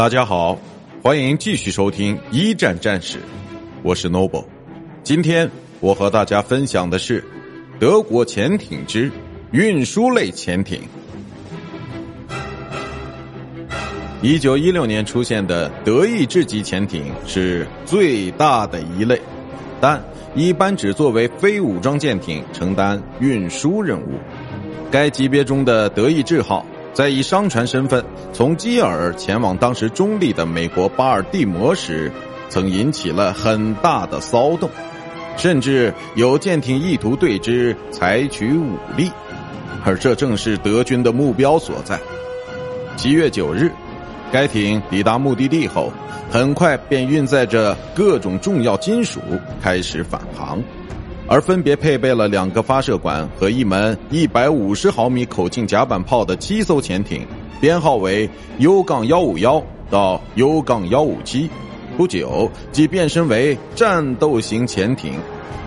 大家好，欢迎继续收听一战战史，我是 Noble。今天我和大家分享的是德国潜艇之运输类潜艇。一九一六年出现的德意志级潜艇是最大的一类，但一般只作为非武装舰艇承担运输任务。该级别中的德意志号。在以商船身份从基尔前往当时中立的美国巴尔的摩时，曾引起了很大的骚动，甚至有舰艇意图对之采取武力，而这正是德军的目标所在。七月九日，该艇抵达目的地后，很快便运载着各种重要金属开始返航。而分别配备了两个发射管和一门一百五十毫米口径甲板炮的七艘潜艇，编号为 U 杠幺五幺到 U 杠幺五七，不久即变身为战斗型潜艇，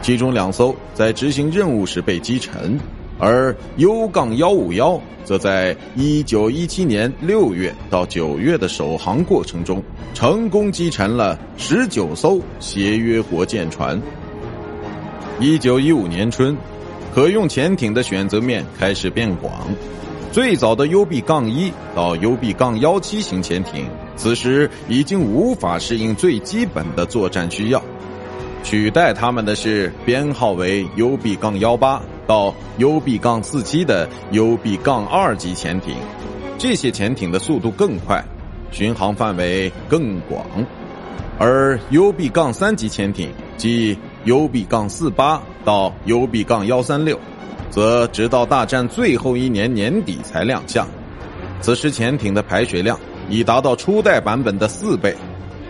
其中两艘在执行任务时被击沉，而 U 杠幺五幺则在一九一七年六月到九月的首航过程中，成功击沉了十九艘协约国舰船。一九一五年春，可用潜艇的选择面开始变广。最早的 U B 杠一到 U B 杠幺七型潜艇，此时已经无法适应最基本的作战需要。取代他们的是编号为 U B 杠幺八到 U B 杠四七的 U B 杠二级潜艇。这些潜艇的速度更快，巡航范围更广。而 U B 杠三级潜艇即 U B 杠四八到 U B 杠幺三六，则直到大战最后一年年底才亮相。此时潜艇的排水量已达到初代版本的四倍，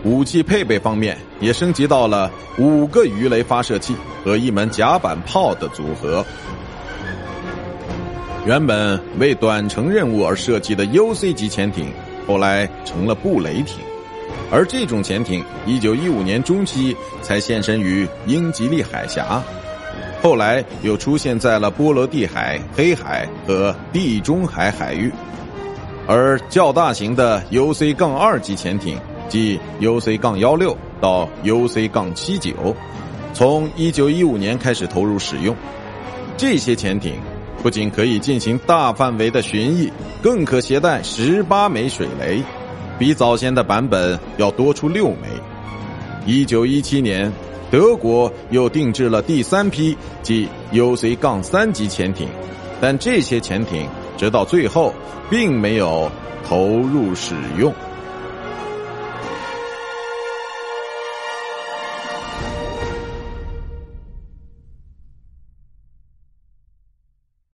武器配备方面也升级到了五个鱼雷发射器和一门甲板炮的组合。原本为短程任务而设计的 U C 级潜艇，后来成了布雷艇。而这种潜艇，一九一五年中期才现身于英吉利海峡，后来又出现在了波罗的海、黑海和地中海海域。而较大型的 UC- 杠二级潜艇，即 UC- 杠幺六到 UC- 杠七九，从一九一五年开始投入使用。这些潜艇不仅可以进行大范围的巡弋，更可携带十八枚水雷。比早先的版本要多出六枚。一九一七年，德国又定制了第三批即 UC- 杠三级潜艇，但这些潜艇直到最后并没有投入使用。